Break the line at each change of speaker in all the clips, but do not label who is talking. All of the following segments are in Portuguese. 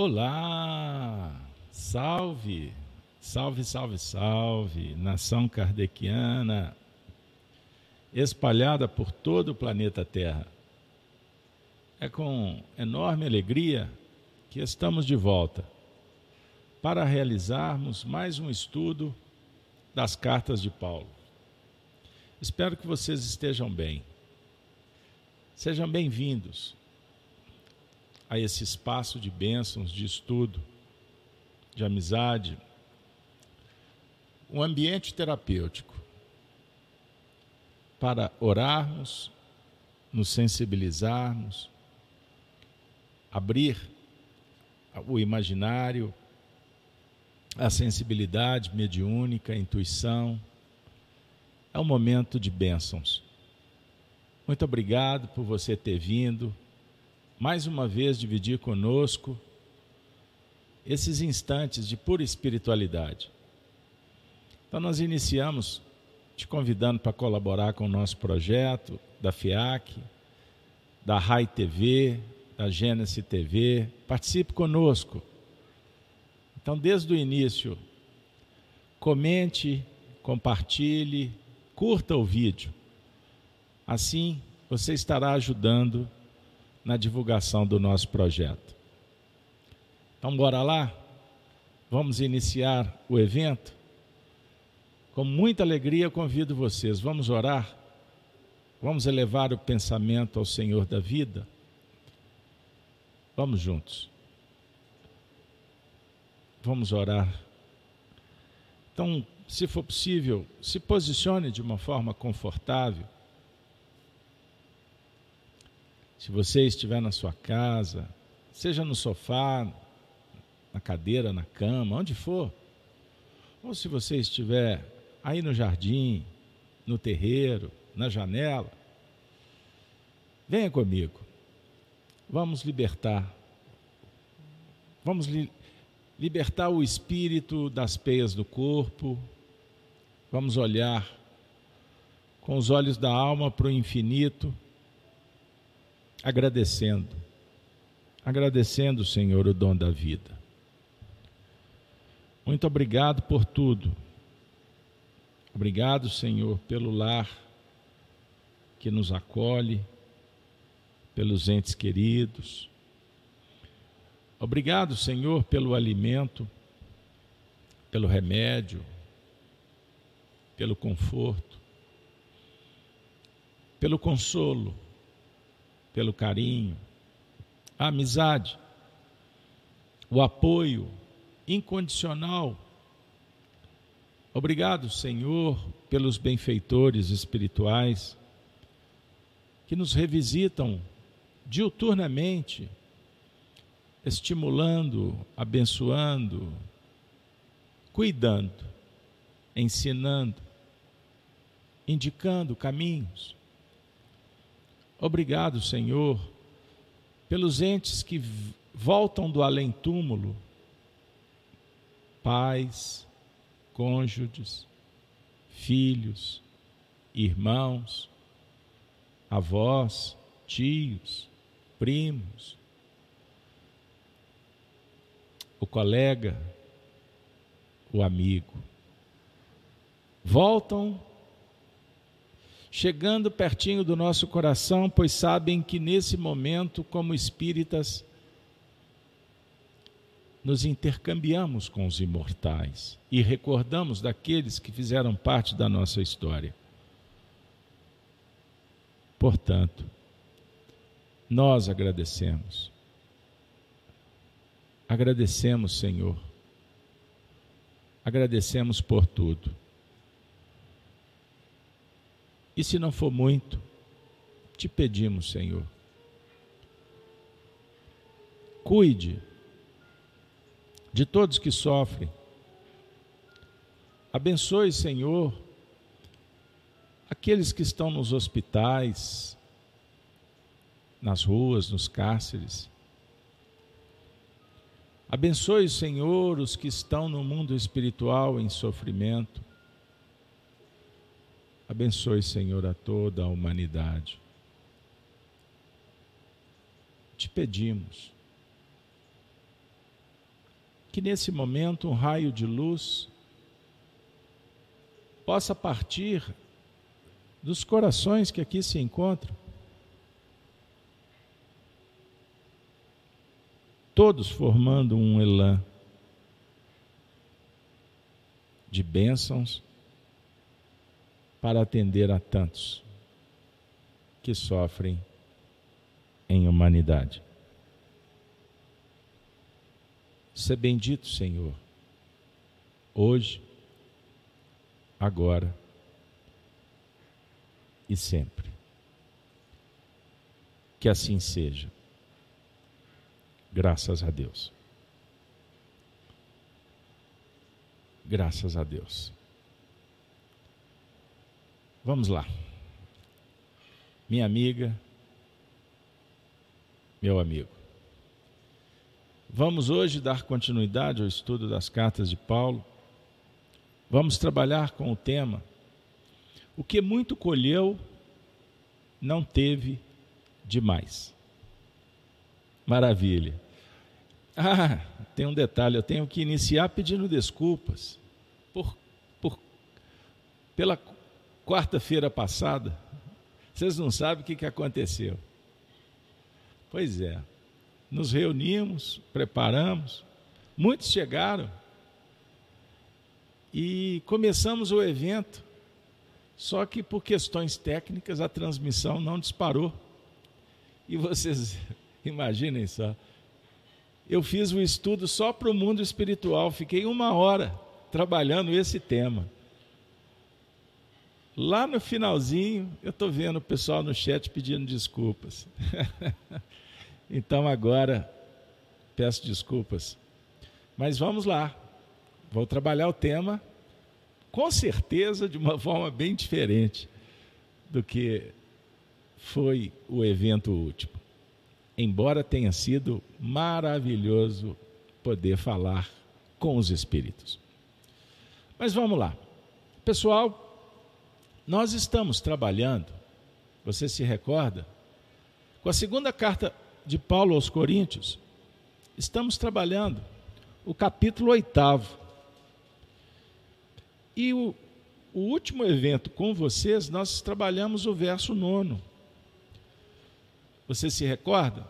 Olá! Salve! Salve, salve, salve! Nação kardeciana espalhada por todo o planeta Terra. É com enorme alegria que estamos de volta para realizarmos mais um estudo das cartas de Paulo. Espero que vocês estejam bem. Sejam bem-vindos a esse espaço de bênçãos, de estudo, de amizade, um ambiente terapêutico para orarmos, nos sensibilizarmos, abrir o imaginário, a sensibilidade mediúnica, a intuição. É um momento de bênçãos. Muito obrigado por você ter vindo, mais uma vez dividir conosco esses instantes de pura espiritualidade. Então, nós iniciamos te convidando para colaborar com o nosso projeto da FIAC, da RAI TV, da Gênesis TV. Participe conosco. Então, desde o início, comente, compartilhe, curta o vídeo. Assim, você estará ajudando na divulgação do nosso projeto. Então, bora lá? Vamos iniciar o evento? Com muita alegria convido vocês, vamos orar? Vamos elevar o pensamento ao Senhor da vida? Vamos juntos. Vamos orar. Então, se for possível, se posicione de uma forma confortável. Se você estiver na sua casa, seja no sofá, na cadeira, na cama, onde for, ou se você estiver aí no jardim, no terreiro, na janela, venha comigo. Vamos libertar. Vamos li libertar o espírito das peias do corpo. Vamos olhar com os olhos da alma para o infinito agradecendo, agradecendo, Senhor, o dom da vida. Muito obrigado por tudo. Obrigado, Senhor, pelo lar que nos acolhe, pelos entes queridos. Obrigado, Senhor, pelo alimento, pelo remédio, pelo conforto, pelo consolo pelo carinho, a amizade, o apoio incondicional. Obrigado, Senhor, pelos benfeitores espirituais que nos revisitam diuturnamente, estimulando, abençoando, cuidando, ensinando, indicando caminhos. Obrigado, Senhor, pelos entes que voltam do além-túmulo, pais, cônjuges, filhos, irmãos, avós, tios, primos, o colega, o amigo. Voltam chegando pertinho do nosso coração, pois sabem que nesse momento, como espíritas, nos intercambiamos com os imortais e recordamos daqueles que fizeram parte da nossa história. Portanto, nós agradecemos. Agradecemos, Senhor. Agradecemos por tudo. E se não for muito, te pedimos, Senhor, cuide de todos que sofrem. Abençoe, Senhor, aqueles que estão nos hospitais, nas ruas, nos cárceres. Abençoe, Senhor, os que estão no mundo espiritual em sofrimento. Abençoe, Senhor, a toda a humanidade. Te pedimos, que nesse momento um raio de luz possa partir dos corações que aqui se encontram. Todos formando um elan de bênçãos para atender a tantos que sofrem em humanidade. Ser bendito, Senhor, hoje, agora e sempre. Que assim seja. Graças a Deus. Graças a Deus. Vamos lá. Minha amiga, meu amigo. Vamos hoje dar continuidade ao estudo das cartas de Paulo. Vamos trabalhar com o tema O que muito colheu, não teve demais. Maravilha. Ah, tem um detalhe, eu tenho que iniciar pedindo desculpas por, por pela quarta-feira passada. Vocês não sabem o que, que aconteceu. Pois é, nos reunimos, preparamos, muitos chegaram e começamos o evento, só que por questões técnicas a transmissão não disparou. E vocês imaginem só, eu fiz o estudo só para o mundo espiritual, fiquei uma hora trabalhando esse tema. Lá no finalzinho, eu estou vendo o pessoal no chat pedindo desculpas. então agora, peço desculpas. Mas vamos lá, vou trabalhar o tema, com certeza de uma forma bem diferente do que foi o evento último embora tenha sido maravilhoso poder falar com os espíritos. Mas vamos lá. Pessoal, nós estamos trabalhando, você se recorda, com a segunda carta de Paulo aos Coríntios, estamos trabalhando o capítulo oitavo. E o, o último evento com vocês, nós trabalhamos o verso nono. Você se recorda?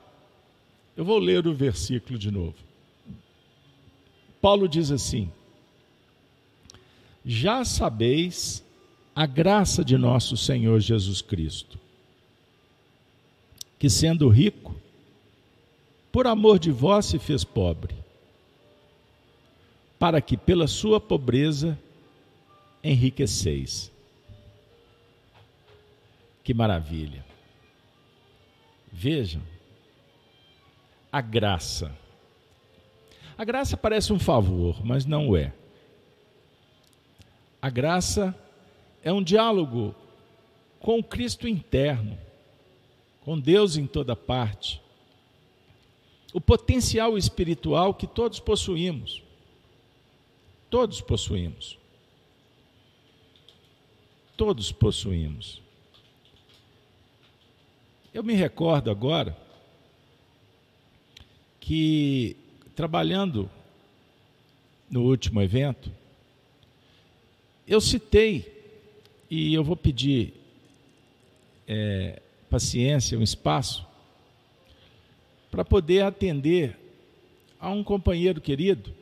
Eu vou ler o versículo de novo. Paulo diz assim: Já sabeis a graça de nosso Senhor Jesus Cristo, que sendo rico, por amor de vós se fez pobre, para que pela sua pobreza enriqueceis. Que maravilha! Vejam, a graça. A graça parece um favor, mas não é. A graça é um diálogo com o Cristo interno, com Deus em toda parte. O potencial espiritual que todos possuímos. Todos possuímos. Todos possuímos. Eu me recordo agora que, trabalhando no último evento, eu citei, e eu vou pedir é, paciência, um espaço, para poder atender a um companheiro querido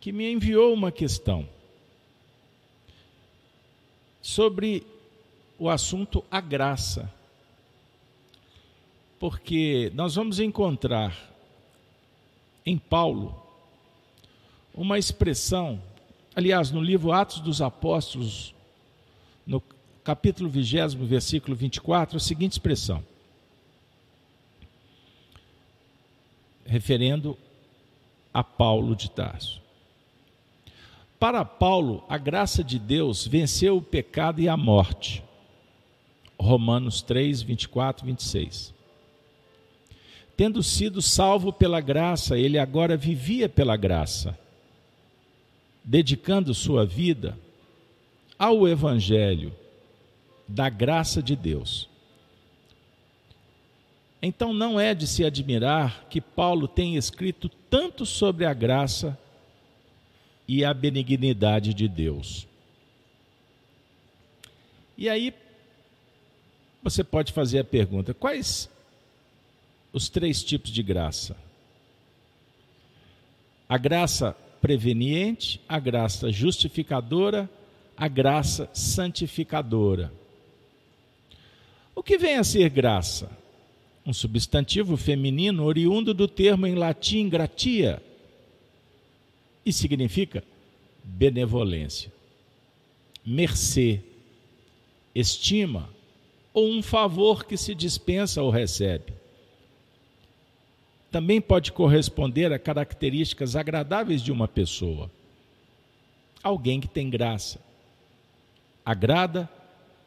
que me enviou uma questão sobre o assunto a graça. Porque nós vamos encontrar em Paulo uma expressão, aliás, no livro Atos dos Apóstolos, no capítulo 20, versículo 24, a seguinte expressão: referendo a Paulo de Tarso. Para Paulo, a graça de Deus venceu o pecado e a morte. Romanos 3, 24, 26. Tendo sido salvo pela graça, ele agora vivia pela graça, dedicando sua vida ao Evangelho da graça de Deus. Então não é de se admirar que Paulo tenha escrito tanto sobre a graça e a benignidade de Deus. E aí você pode fazer a pergunta: quais os três tipos de graça? A graça preveniente, a graça justificadora, a graça santificadora. O que vem a ser graça? Um substantivo feminino oriundo do termo em latim gratia e significa benevolência, mercê, estima ou um favor que se dispensa ou recebe. Também pode corresponder a características agradáveis de uma pessoa. Alguém que tem graça, agrada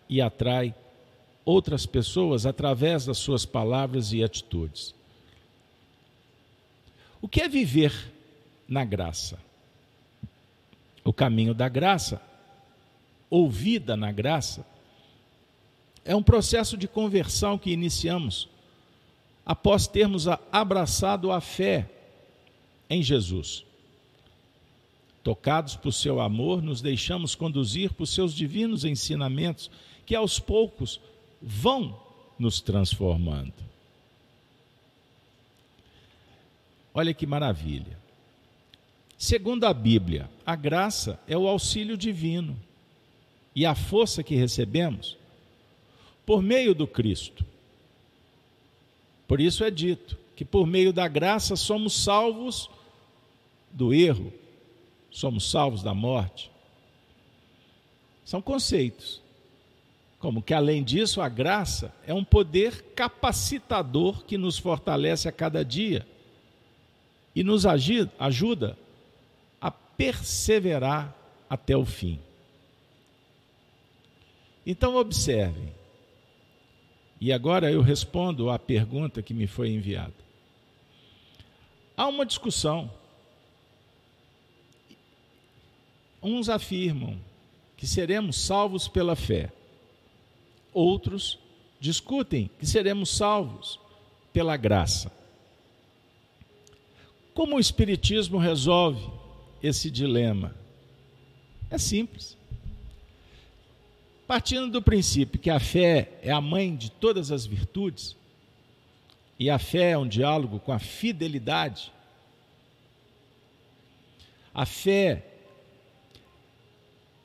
e atrai outras pessoas através das suas palavras e atitudes. O que é viver na graça? O caminho da graça, ou vida na graça, é um processo de conversão que iniciamos após termos abraçado a fé em Jesus. Tocados por seu amor, nos deixamos conduzir por seus divinos ensinamentos, que aos poucos vão nos transformando. Olha que maravilha. Segundo a Bíblia, a graça é o auxílio divino e a força que recebemos por meio do Cristo. Por isso é dito que por meio da graça somos salvos do erro, somos salvos da morte. São conceitos como que além disso, a graça é um poder capacitador que nos fortalece a cada dia e nos ajuda a perseverar até o fim. Então, observem. E agora eu respondo à pergunta que me foi enviada. Há uma discussão. Uns afirmam que seremos salvos pela fé. Outros discutem que seremos salvos pela graça. Como o Espiritismo resolve esse dilema? É simples. Partindo do princípio que a fé é a mãe de todas as virtudes, e a fé é um diálogo com a fidelidade, a fé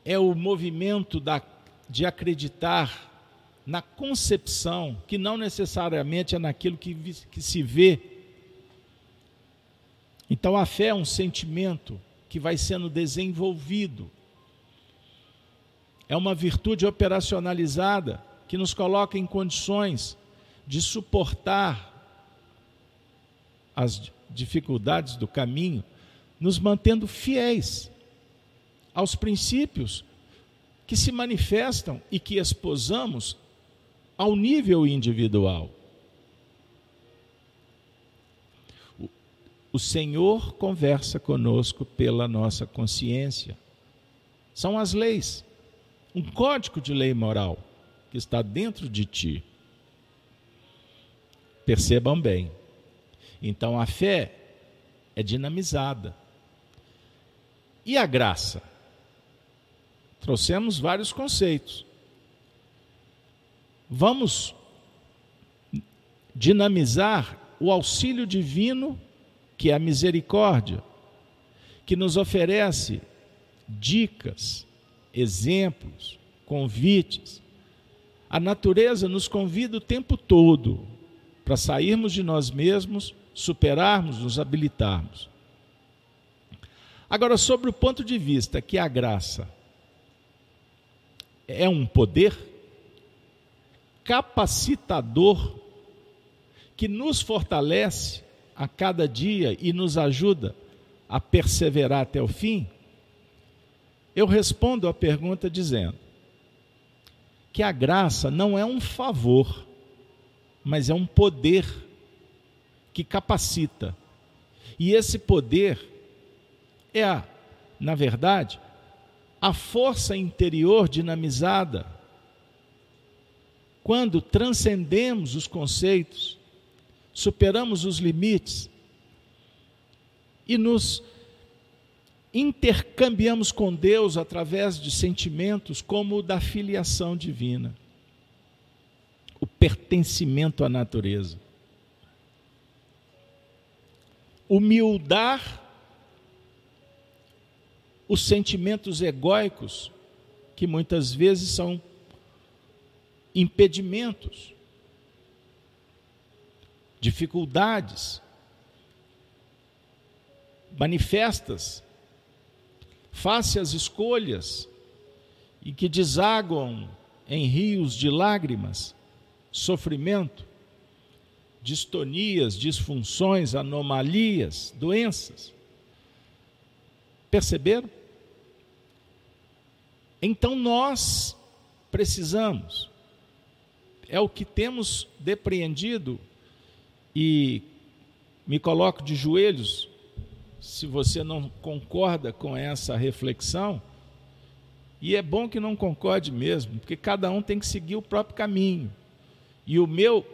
é o movimento da, de acreditar na concepção, que não necessariamente é naquilo que, que se vê. Então a fé é um sentimento que vai sendo desenvolvido. É uma virtude operacionalizada que nos coloca em condições de suportar as dificuldades do caminho, nos mantendo fiéis aos princípios que se manifestam e que esposamos ao nível individual. O Senhor conversa conosco pela nossa consciência. São as leis, um código de lei moral que está dentro de ti. Percebam bem. Então a fé é dinamizada. E a graça? Trouxemos vários conceitos. Vamos dinamizar o auxílio divino, que é a misericórdia, que nos oferece dicas, exemplos, convites. A natureza nos convida o tempo todo para sairmos de nós mesmos, superarmos, nos habilitarmos. Agora, sobre o ponto de vista que a graça é um poder, capacitador que nos fortalece a cada dia e nos ajuda a perseverar até o fim? Eu respondo a pergunta dizendo que a graça não é um favor, mas é um poder que capacita. E esse poder é, a, na verdade, a força interior dinamizada quando transcendemos os conceitos, superamos os limites e nos intercambiamos com Deus através de sentimentos como o da filiação divina, o pertencimento à natureza. Humildar os sentimentos egóicos, que muitas vezes são impedimentos, dificuldades manifestas face às escolhas e que desaguam em rios de lágrimas, sofrimento, distonias, disfunções, anomalias, doenças. Perceberam? Então nós precisamos, é o que temos depreendido, e me coloco de joelhos se você não concorda com essa reflexão, e é bom que não concorde mesmo, porque cada um tem que seguir o próprio caminho. E o meu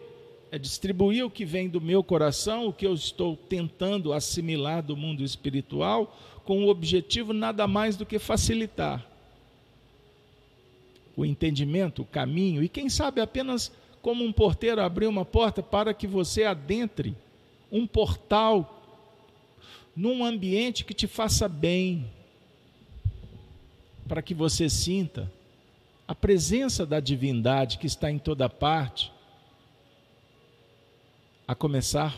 é distribuir o que vem do meu coração, o que eu estou tentando assimilar do mundo espiritual, com o objetivo nada mais do que facilitar o entendimento, o caminho, e quem sabe apenas como um porteiro abrir uma porta para que você adentre um portal num ambiente que te faça bem, para que você sinta a presença da divindade que está em toda parte, a começar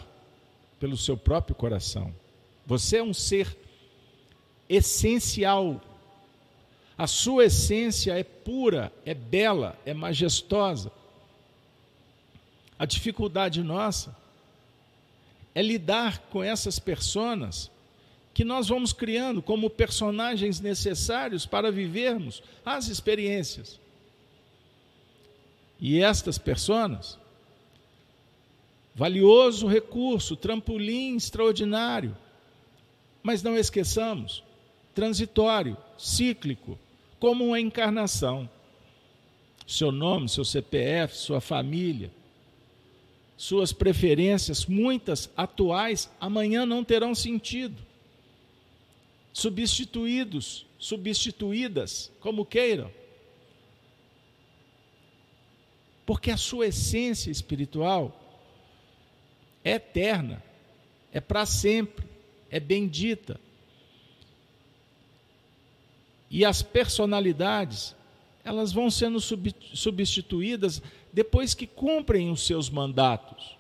pelo seu próprio coração. Você é um ser essencial. A sua essência é pura, é bela, é majestosa. A dificuldade nossa é lidar com essas personas que nós vamos criando como personagens necessários para vivermos as experiências. E estas personas, valioso recurso, trampolim extraordinário, mas não esqueçamos, transitório, cíclico, como uma encarnação. Seu nome, seu CPF, sua família, suas preferências, muitas atuais, amanhã não terão sentido. Substituídos, substituídas, como queiram. Porque a sua essência espiritual é eterna, é para sempre, é bendita. E as personalidades, elas vão sendo substituídas depois que cumprem os seus mandatos.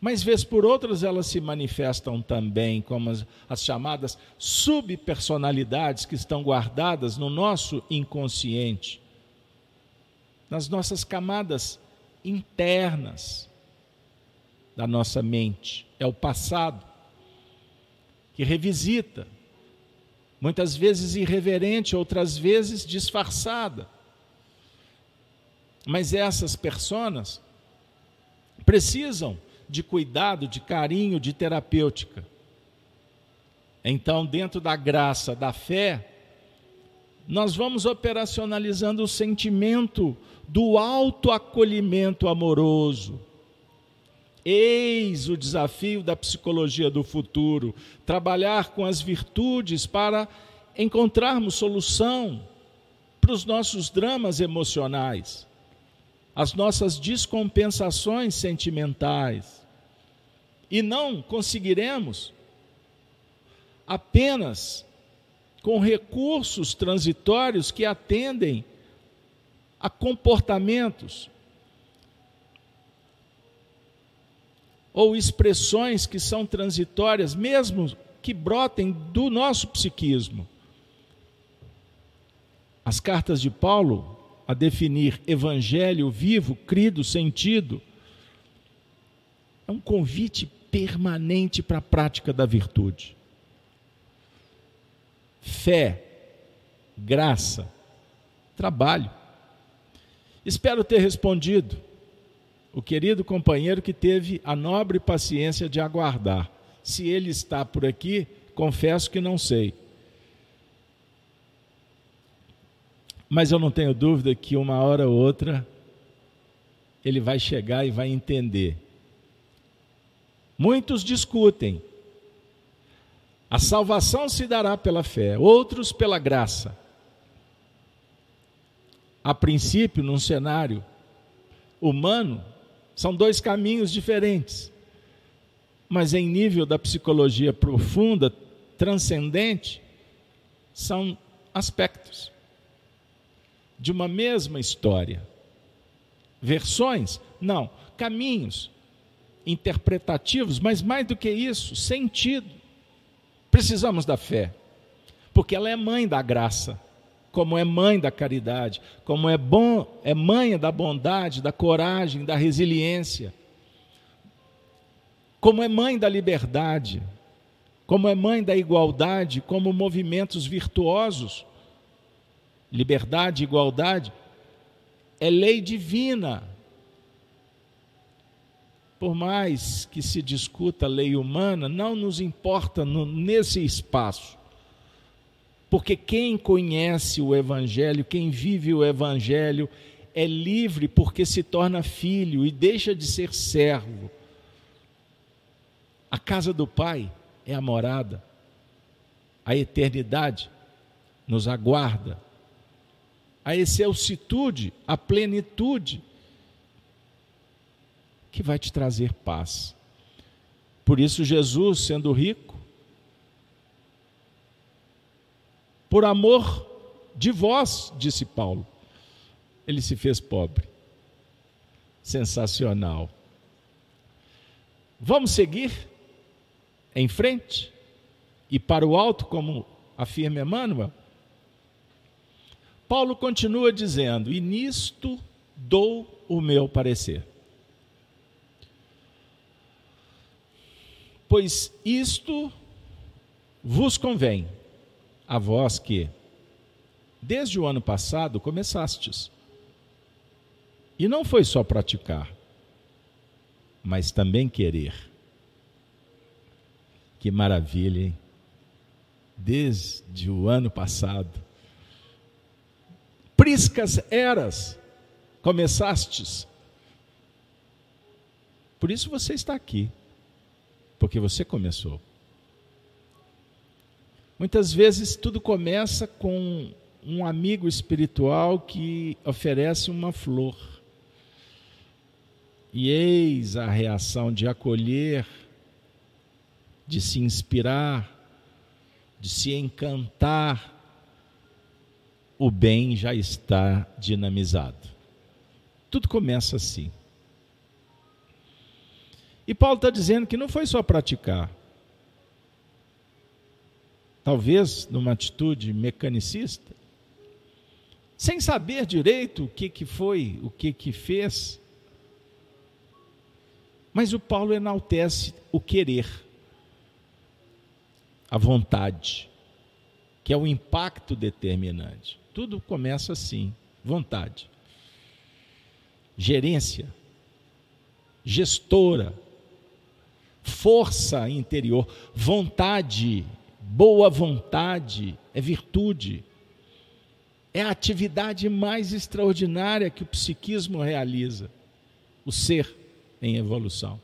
Mas, vez por outras, elas se manifestam também como as, as chamadas subpersonalidades que estão guardadas no nosso inconsciente, nas nossas camadas internas da nossa mente. É o passado que revisita, muitas vezes irreverente, outras vezes disfarçada mas essas pessoas precisam de cuidado, de carinho, de terapêutica. Então, dentro da graça, da fé, nós vamos operacionalizando o sentimento do autoacolhimento amoroso. Eis o desafio da psicologia do futuro: trabalhar com as virtudes para encontrarmos solução para os nossos dramas emocionais as nossas descompensações sentimentais. E não conseguiremos apenas com recursos transitórios que atendem a comportamentos ou expressões que são transitórias, mesmo que brotem do nosso psiquismo. As cartas de Paulo a definir evangelho vivo, crido, sentido. É um convite permanente para a prática da virtude. Fé, graça, trabalho. Espero ter respondido o querido companheiro que teve a nobre paciência de aguardar. Se ele está por aqui, confesso que não sei. Mas eu não tenho dúvida que uma hora ou outra ele vai chegar e vai entender. Muitos discutem. A salvação se dará pela fé, outros pela graça. A princípio, num cenário humano, são dois caminhos diferentes. Mas em nível da psicologia profunda, transcendente, são aspectos de uma mesma história. Versões? Não, caminhos interpretativos, mas mais do que isso, sentido. Precisamos da fé, porque ela é mãe da graça, como é mãe da caridade, como é bom, é mãe da bondade, da coragem, da resiliência, como é mãe da liberdade, como é mãe da igualdade, como movimentos virtuosos. Liberdade igualdade é lei divina. Por mais que se discuta a lei humana, não nos importa no, nesse espaço. Porque quem conhece o Evangelho, quem vive o Evangelho, é livre porque se torna filho e deixa de ser servo. A casa do Pai é a morada. A eternidade nos aguarda. A excelsitude, a plenitude, que vai te trazer paz. Por isso, Jesus, sendo rico, por amor de vós, disse Paulo, ele se fez pobre. Sensacional. Vamos seguir? em frente e para o alto, como afirma Emmanuel, Paulo continua dizendo: E nisto dou o meu parecer. Pois isto vos convém, a vós que, desde o ano passado, começastes. E não foi só praticar, mas também querer que maravilha, hein? Desde o ano passado. Priscas eras, começastes. Por isso você está aqui, porque você começou. Muitas vezes tudo começa com um amigo espiritual que oferece uma flor. E eis a reação de acolher de se inspirar, de se encantar, o bem já está dinamizado. Tudo começa assim. E Paulo está dizendo que não foi só praticar. Talvez numa atitude mecanicista, sem saber direito o que, que foi, o que, que fez. Mas o Paulo enaltece o querer a vontade, que é o impacto determinante. Tudo começa assim: vontade. Gerência, gestora, força interior, vontade, boa vontade, é virtude. É a atividade mais extraordinária que o psiquismo realiza, o ser em evolução.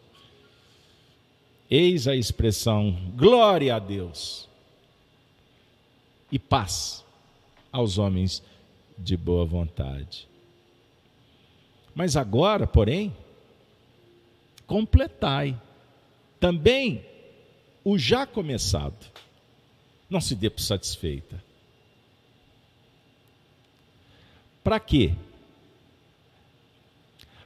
Eis a expressão glória a Deus e paz aos homens de boa vontade. Mas agora, porém, completai também o já começado. Não se dê por satisfeita. Para quê?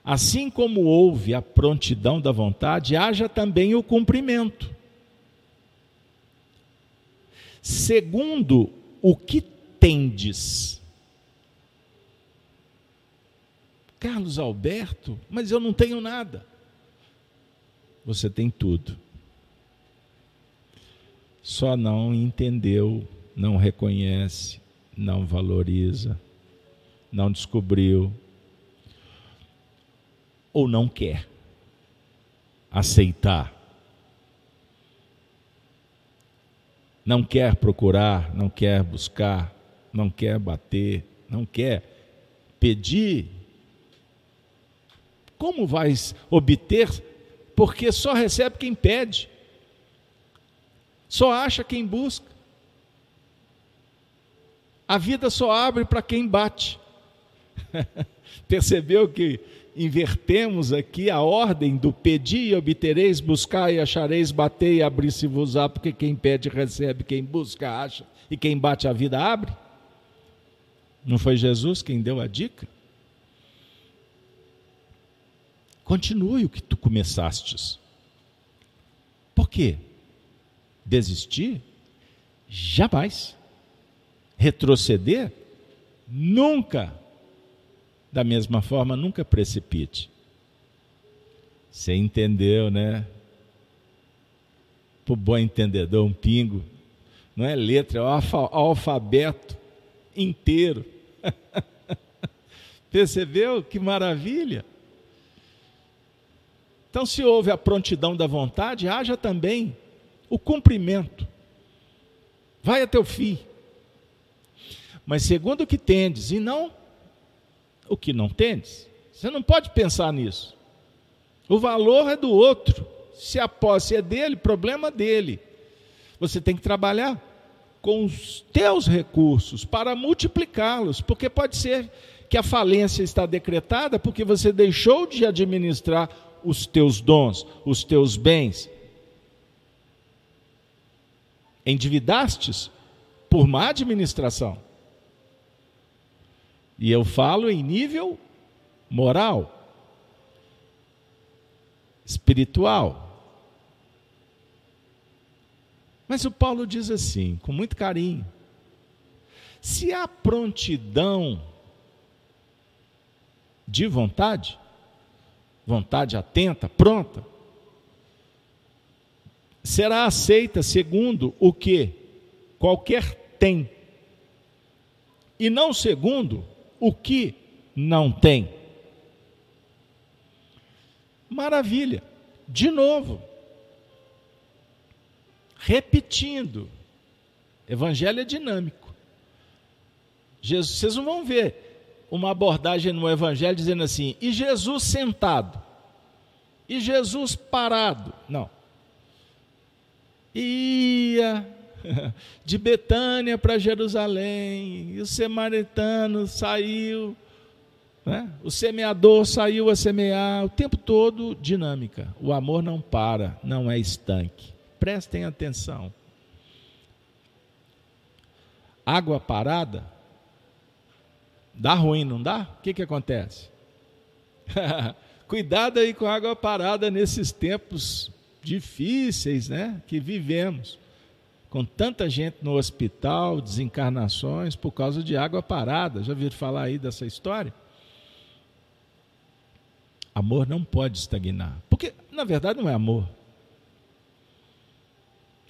Assim como houve a prontidão da vontade, haja também o cumprimento. Segundo o que tendes. Carlos Alberto, mas eu não tenho nada. Você tem tudo. Só não entendeu, não reconhece, não valoriza, não descobriu, ou não quer aceitar. Não quer procurar, não quer buscar, não quer bater, não quer pedir. Como vais obter? Porque só recebe quem pede. Só acha quem busca. A vida só abre para quem bate. Percebeu que invertemos aqui a ordem do pedir e obtereis, buscar e achareis, bater e abrir-se-vos-á, porque quem pede recebe, quem busca acha, e quem bate a vida abre? Não foi Jesus quem deu a dica? Continue o que tu começastes. Por quê? Desistir? Jamais. Retroceder? Nunca. Da mesma forma, nunca precipite. Você entendeu, né? Por bom entendedor, um pingo. Não é letra, é o alfabeto inteiro. Percebeu que maravilha? Então, se houve a prontidão da vontade, haja também o cumprimento. Vai até o fim. Mas segundo o que tendes, e não o que não tendes. Você não pode pensar nisso. O valor é do outro. Se a posse é dele, problema dele. Você tem que trabalhar com os teus recursos para multiplicá-los, porque pode ser que a falência está decretada porque você deixou de administrar os teus dons, os teus bens. Endividastes por má administração. E eu falo em nível moral, espiritual. Mas o Paulo diz assim, com muito carinho: se há prontidão de vontade, vontade atenta, pronta, será aceita segundo o que qualquer tem, e não segundo o que não tem. Maravilha, de novo, repetindo, Evangelho é dinâmico. Jesus, vocês não vão ver uma abordagem no Evangelho dizendo assim: e Jesus sentado, e Jesus parado. Não. Ia de Betânia para Jerusalém, e o samaritano saiu, né? o semeador saiu a semear, o tempo todo dinâmica. O amor não para, não é estanque. Prestem atenção. Água parada Dá ruim, não dá? O que, que acontece? Cuidado aí com água parada nesses tempos difíceis né, que vivemos. Com tanta gente no hospital, desencarnações por causa de água parada. Já ouviram falar aí dessa história? Amor não pode estagnar. Porque, na verdade, não é amor.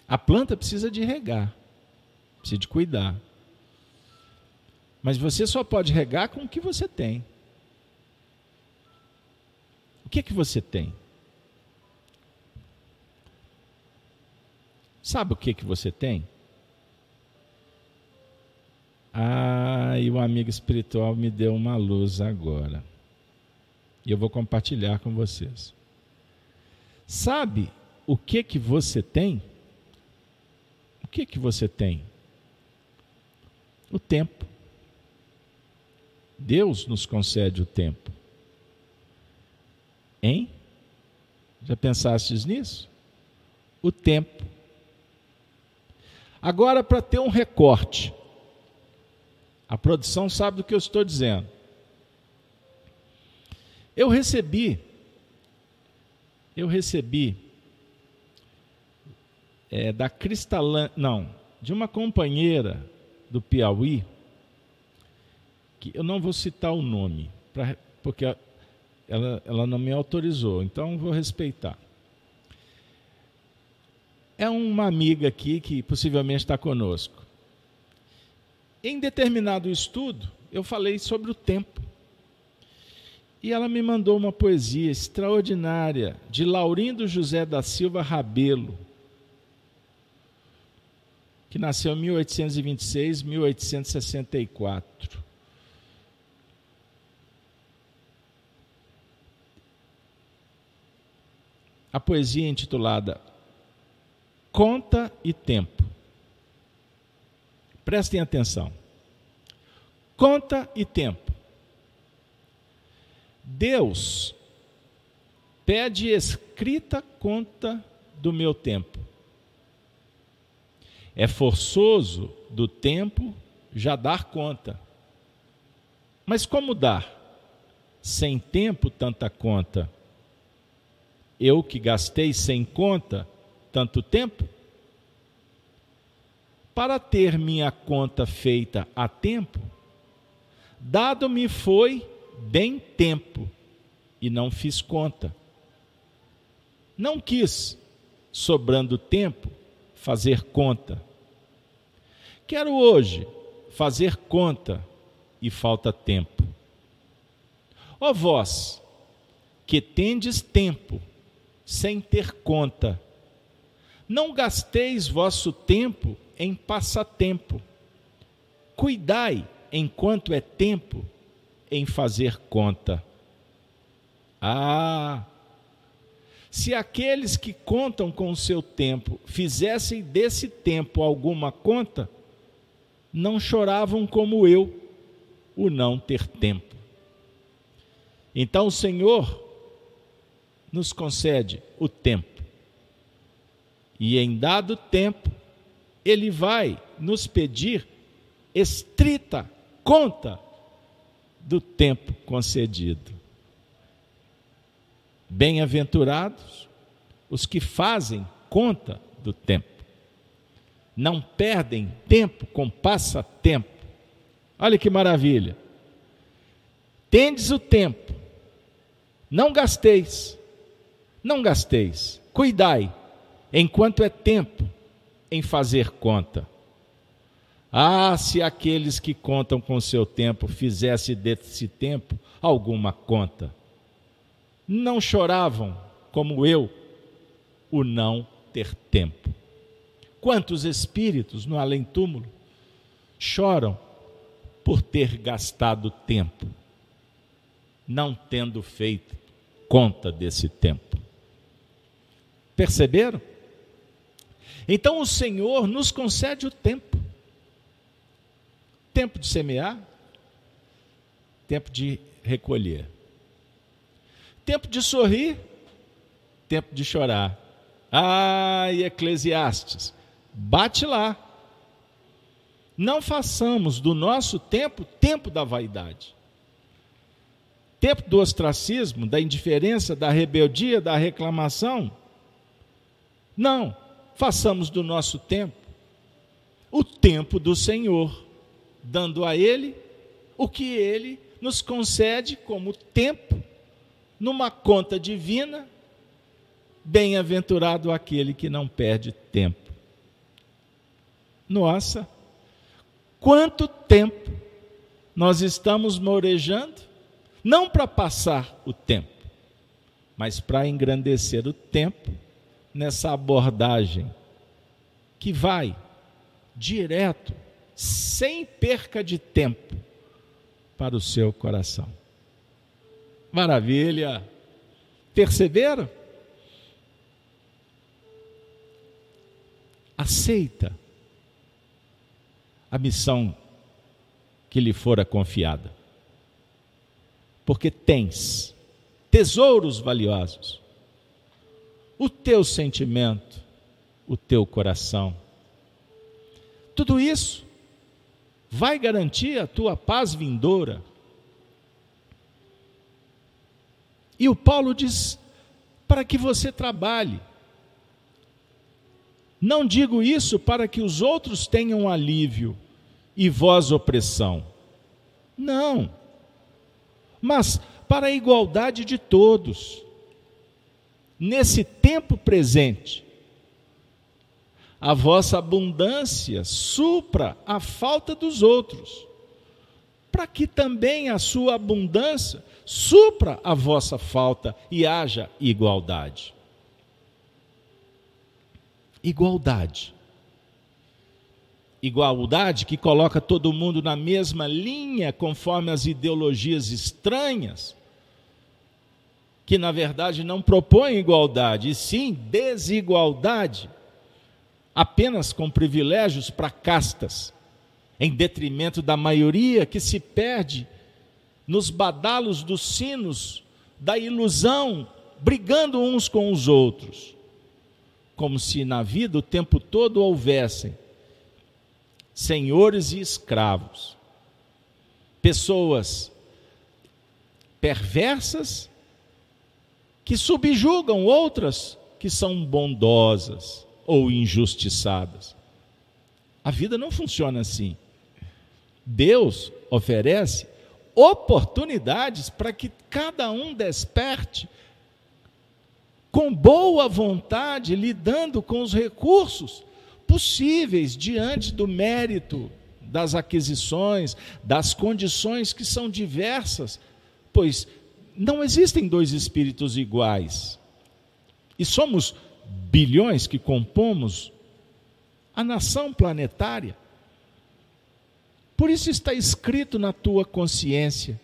A planta precisa de regar, precisa de cuidar. Mas você só pode regar com o que você tem. O que é que você tem? Sabe o que que você tem? Ah, e o amigo espiritual me deu uma luz agora. E eu vou compartilhar com vocês. Sabe o que que você tem? O que que você tem? O tempo. Deus nos concede o tempo. Hein? Já pensastes nisso? O tempo. Agora, para ter um recorte, a produção sabe do que eu estou dizendo. Eu recebi, eu recebi é, da Cristalã, não, de uma companheira do Piauí, que eu não vou citar o nome, pra, porque ela, ela não me autorizou, então vou respeitar. É uma amiga aqui que possivelmente está conosco. Em determinado estudo, eu falei sobre o tempo. E ela me mandou uma poesia extraordinária de Laurindo José da Silva Rabelo, que nasceu em 1826, 1864. A poesia intitulada conta e tempo. Prestem atenção. Conta e tempo. Deus pede escrita conta do meu tempo. É forçoso do tempo já dar conta. Mas como dar? Sem tempo tanta conta. Eu que gastei sem conta tanto tempo? Para ter minha conta feita a tempo, dado-me foi bem tempo e não fiz conta. Não quis, sobrando tempo, fazer conta. Quero hoje fazer conta e falta tempo. Ó vós, que tendes tempo sem ter conta, não gasteis vosso tempo em passatempo. Cuidai, enquanto é tempo, em fazer conta. Ah! Se aqueles que contam com o seu tempo fizessem desse tempo alguma conta, não choravam como eu, o não ter tempo. Então o Senhor nos concede o tempo. E em dado tempo, Ele vai nos pedir estrita conta do tempo concedido. Bem-aventurados os que fazem conta do tempo. Não perdem tempo com passatempo. Olha que maravilha. Tendes o tempo, não gasteis, não gasteis, cuidai, enquanto é tempo, em fazer conta. Ah, se aqueles que contam com seu tempo fizessem desse tempo alguma conta. Não choravam, como eu, o não ter tempo. Quantos espíritos no além-túmulo choram por ter gastado tempo, não tendo feito conta desse tempo? Perceberam? Então o Senhor nos concede o tempo tempo de semear, tempo de recolher, tempo de sorrir, tempo de chorar. Ai, Eclesiastes, bate lá. Não façamos do nosso tempo tempo da vaidade. Tempo do ostracismo, da indiferença, da rebeldia, da reclamação. Não, façamos do nosso tempo o tempo do Senhor dando a Ele o que Ele nos concede como tempo, numa conta divina. Bem-aventurado aquele que não perde tempo. Nossa, quanto tempo nós estamos morejando, não para passar o tempo, mas para engrandecer o tempo nessa abordagem que vai direto sem perca de tempo para o seu coração. Maravilha! Perceberam? Aceita a missão que lhe fora confiada, porque tens tesouros valiosos, o teu sentimento, o teu coração. Tudo isso vai garantir a tua paz vindoura. E o Paulo diz: para que você trabalhe. Não digo isso para que os outros tenham alívio e vós opressão. Não. Mas para a igualdade de todos. Nesse tempo presente, a vossa abundância supra a falta dos outros, para que também a sua abundância supra a vossa falta e haja igualdade. Igualdade. Igualdade que coloca todo mundo na mesma linha, conforme as ideologias estranhas, que na verdade não propõem igualdade, e sim desigualdade apenas com privilégios para castas, em detrimento da maioria que se perde nos badalos dos sinos da ilusão, brigando uns com os outros, como se na vida o tempo todo houvessem senhores e escravos, pessoas perversas que subjugam outras que são bondosas ou injustiçadas. A vida não funciona assim. Deus oferece oportunidades para que cada um desperte com boa vontade, lidando com os recursos possíveis diante do mérito das aquisições, das condições que são diversas, pois não existem dois espíritos iguais. E somos bilhões que compomos a nação planetária. Por isso está escrito na tua consciência: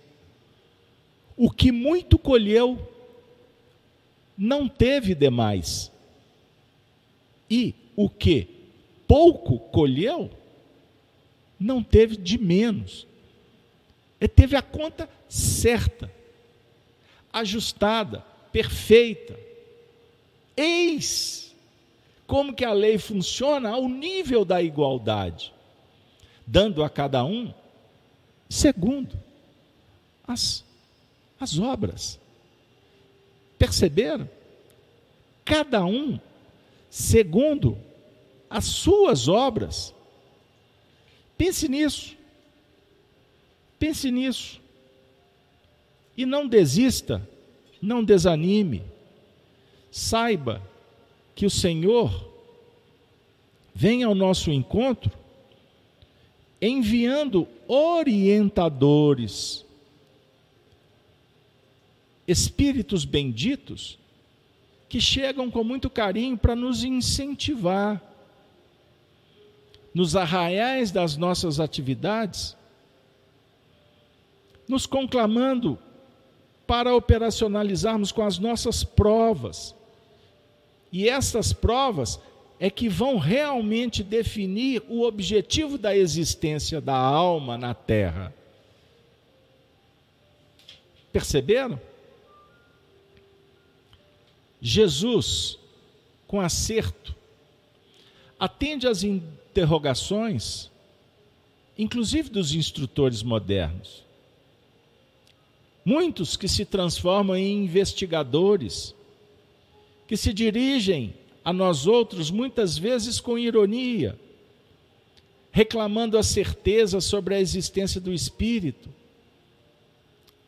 o que muito colheu, não teve demais. E o que pouco colheu, não teve de menos. Ele teve a conta certa, ajustada, perfeita. Eis como que a lei funciona ao nível da igualdade, dando a cada um segundo as, as obras. Perceberam? Cada um segundo as suas obras. Pense nisso. Pense nisso. E não desista, não desanime. Saiba que o Senhor vem ao nosso encontro enviando orientadores, espíritos benditos, que chegam com muito carinho para nos incentivar nos arraiais das nossas atividades, nos conclamando para operacionalizarmos com as nossas provas. E essas provas é que vão realmente definir o objetivo da existência da alma na Terra. Perceberam? Jesus, com acerto, atende às interrogações, inclusive dos instrutores modernos. Muitos que se transformam em investigadores, que se dirigem a nós outros muitas vezes com ironia, reclamando a certeza sobre a existência do Espírito.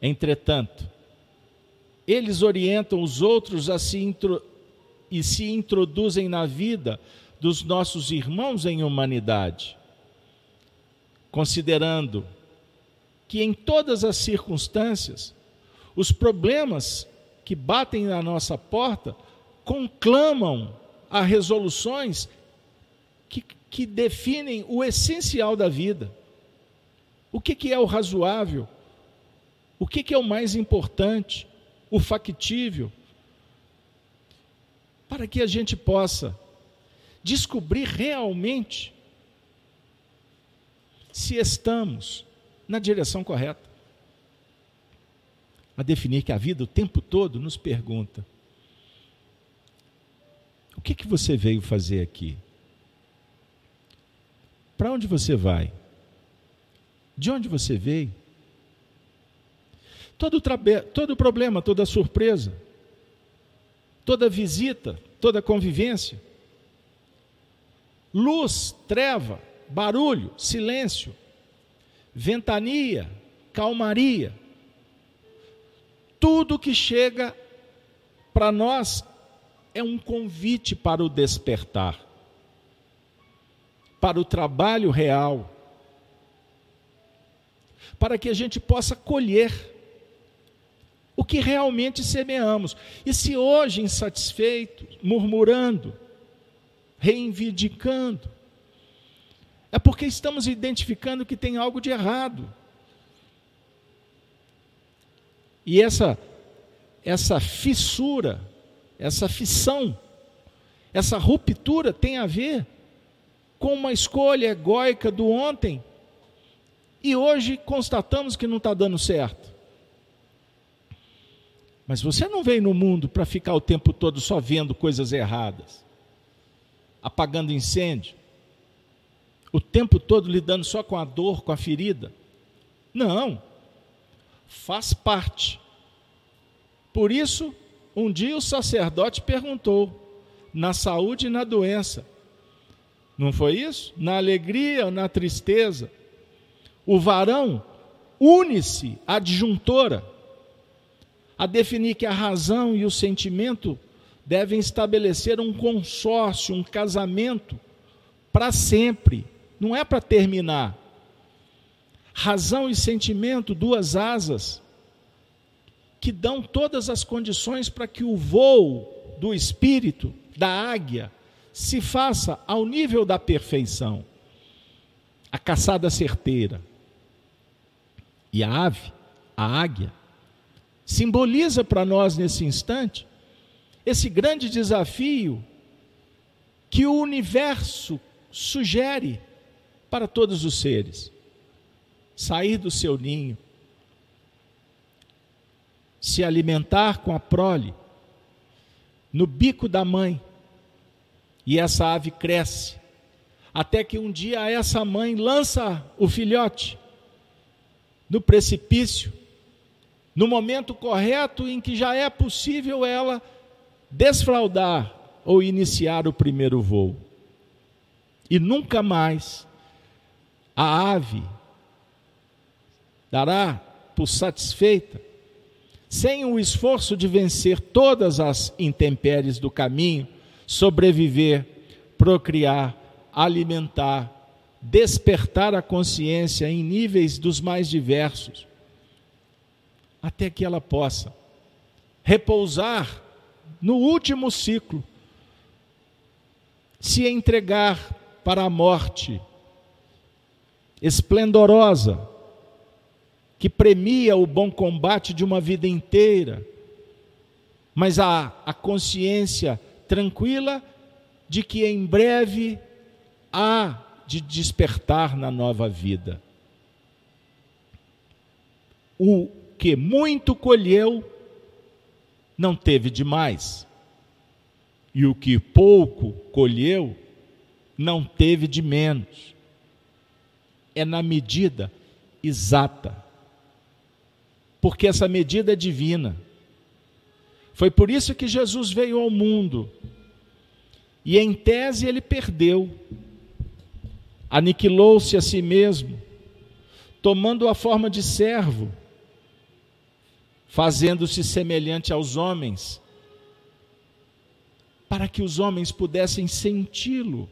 Entretanto, eles orientam os outros a se intro... e se introduzem na vida dos nossos irmãos em humanidade, considerando que em todas as circunstâncias, os problemas que batem na nossa porta conclamam a resoluções que, que definem o essencial da vida. O que, que é o razoável? O que, que é o mais importante? O factível? Para que a gente possa descobrir realmente se estamos na direção correta. A definir que a vida o tempo todo nos pergunta: o que, que você veio fazer aqui? Para onde você vai? De onde você veio? Todo, todo problema, toda surpresa, toda visita, toda convivência luz, treva, barulho, silêncio, ventania, calmaria. Tudo que chega para nós é um convite para o despertar, para o trabalho real, para que a gente possa colher o que realmente semeamos. E se hoje insatisfeito, murmurando, reivindicando. É porque estamos identificando que tem algo de errado. E essa essa fissura, essa fissão, essa ruptura tem a ver com uma escolha egóica do ontem e hoje constatamos que não está dando certo. Mas você não veio no mundo para ficar o tempo todo só vendo coisas erradas, apagando incêndio, o tempo todo lidando só com a dor, com a ferida. Não, faz parte. Por isso, um dia o sacerdote perguntou, na saúde e na doença, não foi isso? Na alegria ou na tristeza? O varão une-se à disjuntora a definir que a razão e o sentimento devem estabelecer um consórcio, um casamento para sempre, não é para terminar. Razão e sentimento, duas asas, que dão todas as condições para que o voo do espírito, da águia, se faça ao nível da perfeição. A caçada certeira. E a ave, a águia, simboliza para nós nesse instante esse grande desafio que o universo sugere para todos os seres: sair do seu ninho, se alimentar com a prole, no bico da mãe, e essa ave cresce, até que um dia essa mãe lança o filhote no precipício, no momento correto em que já é possível ela desfraudar ou iniciar o primeiro voo. E nunca mais a ave dará por satisfeita, sem o esforço de vencer todas as intempéries do caminho, sobreviver, procriar, alimentar, despertar a consciência em níveis dos mais diversos, até que ela possa repousar no último ciclo, se entregar para a morte esplendorosa, que premia o bom combate de uma vida inteira, mas a, a consciência tranquila de que em breve há de despertar na nova vida. O que muito colheu, não teve demais. E o que pouco colheu, não teve de menos. É na medida exata. Porque essa medida é divina. Foi por isso que Jesus veio ao mundo. E em tese ele perdeu aniquilou-se a si mesmo, tomando a forma de servo, fazendo-se semelhante aos homens, para que os homens pudessem senti-lo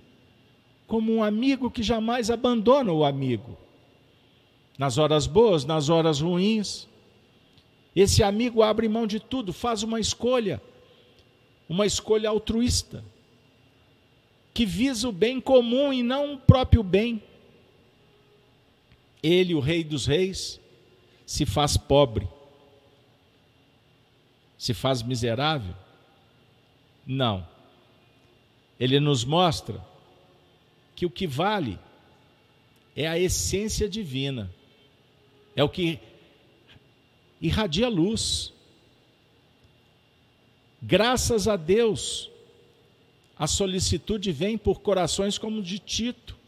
como um amigo que jamais abandona o amigo, nas horas boas, nas horas ruins. Esse amigo abre mão de tudo, faz uma escolha, uma escolha altruísta que visa o bem comum e não o próprio bem. Ele, o Rei dos Reis, se faz pobre, se faz miserável? Não. Ele nos mostra que o que vale é a essência divina, é o que irradia luz. Graças a Deus, a solicitude vem por corações como de Tito,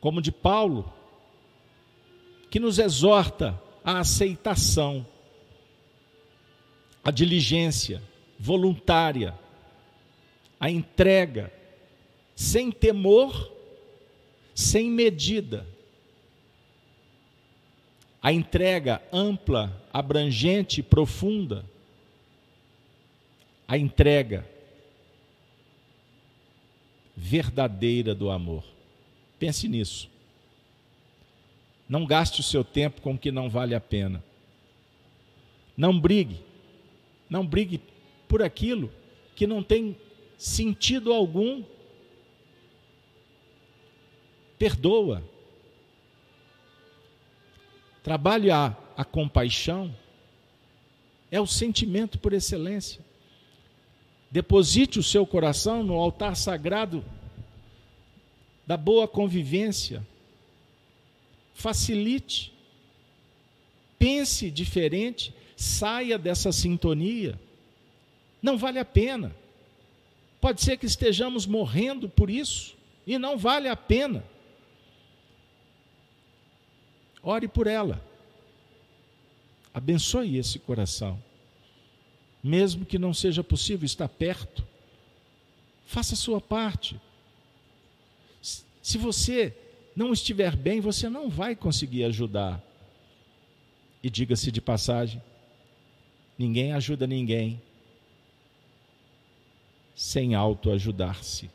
como de Paulo, que nos exorta à aceitação, à diligência voluntária, à entrega, sem temor, sem medida. A entrega ampla, abrangente profunda. A entrega verdadeira do amor. Pense nisso. Não gaste o seu tempo com o que não vale a pena. Não brigue. Não brigue por aquilo que não tem sentido algum. Perdoa. Trabalhe a, a compaixão. É o sentimento por excelência. Deposite o seu coração no altar sagrado da boa convivência. Facilite. Pense diferente, saia dessa sintonia. Não vale a pena. Pode ser que estejamos morrendo por isso e não vale a pena. Ore por ela. Abençoe esse coração. Mesmo que não seja possível estar perto, faça a sua parte. Se você não estiver bem, você não vai conseguir ajudar. E diga-se de passagem, ninguém ajuda ninguém sem autoajudar-se,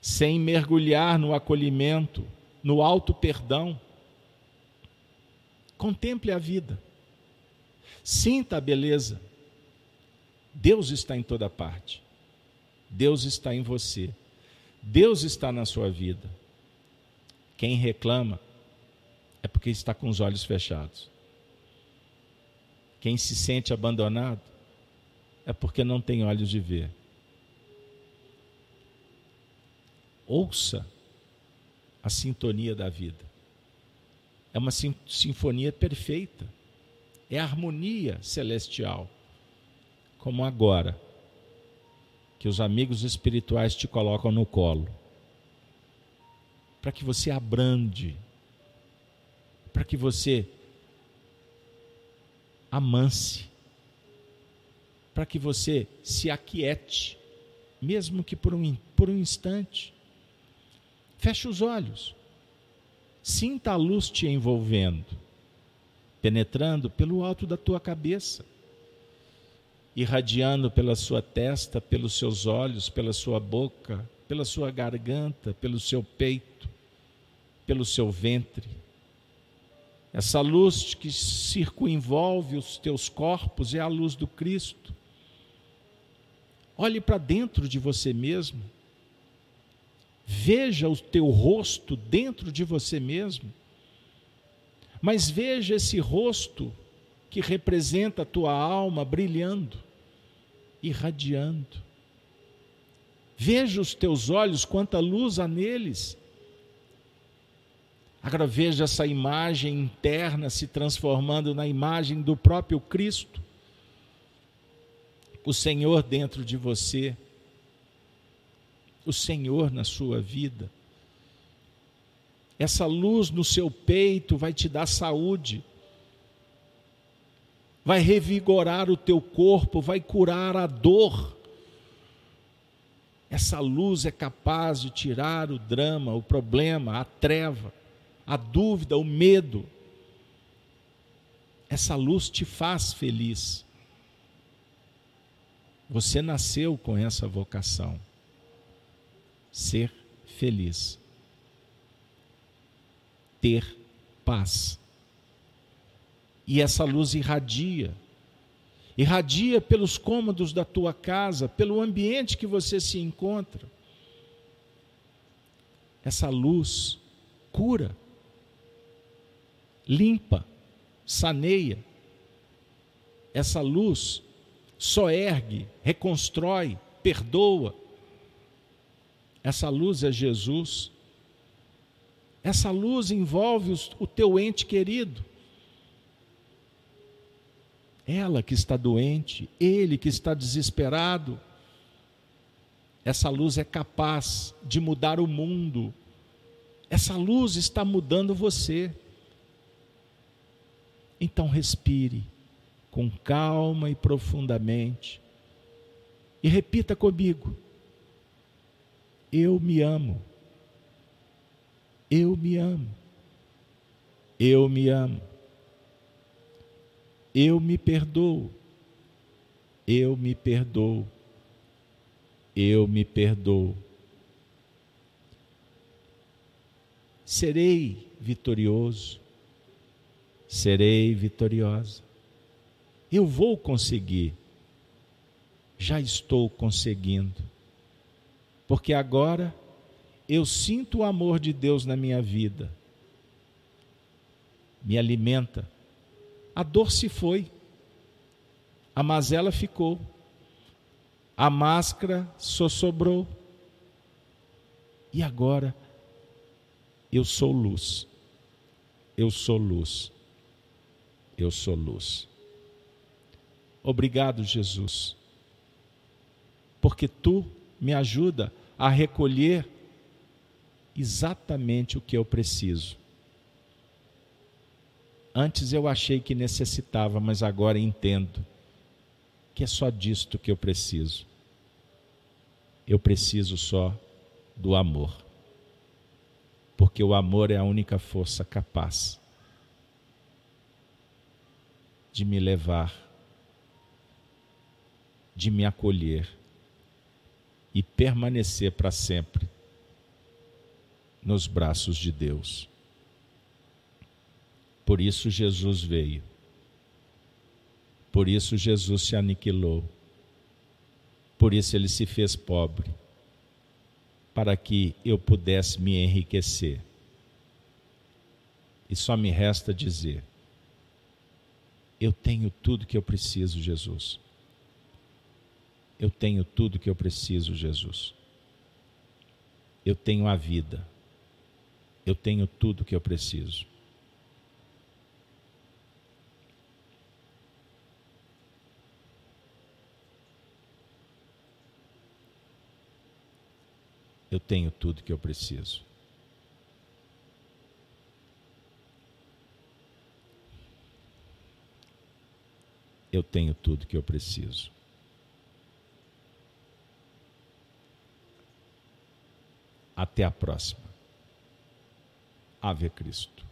sem mergulhar no acolhimento, no alto perdão. Contemple a vida, sinta a beleza. Deus está em toda parte, Deus está em você, Deus está na sua vida. Quem reclama é porque está com os olhos fechados. Quem se sente abandonado é porque não tem olhos de ver. Ouça a sintonia da vida. É uma sinfonia perfeita. É harmonia celestial. Como agora, que os amigos espirituais te colocam no colo. Para que você abrande. Para que você amance. Para que você se aquiete, mesmo que por um, por um instante. Feche os olhos. Sinta a luz te envolvendo, penetrando pelo alto da tua cabeça, irradiando pela sua testa, pelos seus olhos, pela sua boca, pela sua garganta, pelo seu peito, pelo seu ventre. Essa luz que circunvolve os teus corpos é a luz do Cristo. Olhe para dentro de você mesmo Veja o teu rosto dentro de você mesmo, mas veja esse rosto que representa a tua alma brilhando, irradiando. Veja os teus olhos, quanta luz há neles. Agora veja essa imagem interna se transformando na imagem do próprio Cristo, o Senhor dentro de você o Senhor na sua vida. Essa luz no seu peito vai te dar saúde, vai revigorar o teu corpo, vai curar a dor. Essa luz é capaz de tirar o drama, o problema, a treva, a dúvida, o medo. Essa luz te faz feliz. Você nasceu com essa vocação ser feliz, ter paz. E essa luz irradia, irradia pelos cômodos da tua casa, pelo ambiente que você se encontra. Essa luz cura, limpa, saneia. Essa luz só ergue, reconstrói, perdoa, essa luz é Jesus. Essa luz envolve o teu ente querido. Ela que está doente, ele que está desesperado. Essa luz é capaz de mudar o mundo. Essa luz está mudando você. Então respire com calma e profundamente. E repita comigo: eu me amo. Eu me amo. Eu me amo. Eu me perdoo. Eu me perdoo. Eu me perdoo. Serei vitorioso. Serei vitoriosa. Eu vou conseguir. Já estou conseguindo porque agora eu sinto o amor de Deus na minha vida. Me alimenta. A dor se foi, a mazela ficou, a máscara só sobrou. E agora eu sou luz. Eu sou luz. Eu sou luz. Obrigado, Jesus, porque tu me ajuda a recolher exatamente o que eu preciso. Antes eu achei que necessitava, mas agora entendo que é só disto que eu preciso. Eu preciso só do amor. Porque o amor é a única força capaz de me levar, de me acolher e permanecer para sempre nos braços de Deus. Por isso Jesus veio. Por isso Jesus se aniquilou. Por isso ele se fez pobre, para que eu pudesse me enriquecer. E só me resta dizer: eu tenho tudo que eu preciso, Jesus. Eu tenho tudo que eu preciso, Jesus. Eu tenho a vida. Eu tenho tudo que eu preciso. Eu tenho tudo que eu preciso. Eu tenho tudo que eu preciso. Até a próxima. Ave Cristo.